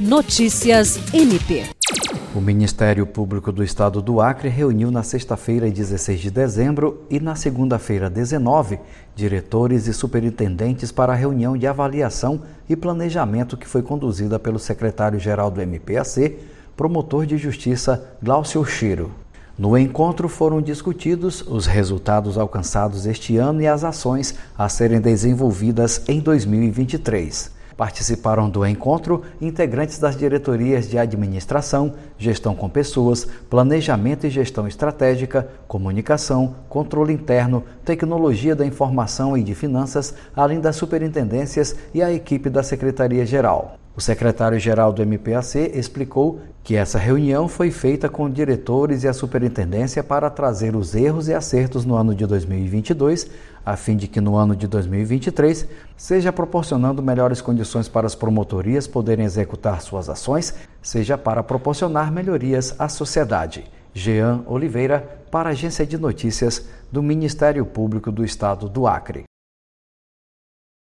Notícias MP. O Ministério Público do Estado do Acre reuniu na sexta-feira, 16 de dezembro, e na segunda-feira, 19, diretores e superintendentes para a reunião de avaliação e planejamento que foi conduzida pelo secretário-geral do MPAC, promotor de justiça Glaucio Chiro. No encontro foram discutidos os resultados alcançados este ano e as ações a serem desenvolvidas em 2023. Participaram do encontro integrantes das diretorias de administração, gestão com pessoas, planejamento e gestão estratégica, comunicação, controle interno, tecnologia da informação e de finanças, além das superintendências e a equipe da Secretaria-Geral. O secretário-geral do MPAC explicou que essa reunião foi feita com diretores e a superintendência para trazer os erros e acertos no ano de 2022, a fim de que no ano de 2023 seja proporcionando melhores condições para as promotorias poderem executar suas ações, seja para proporcionar melhorias à sociedade. Jean Oliveira, para a Agência de Notícias do Ministério Público do Estado do Acre.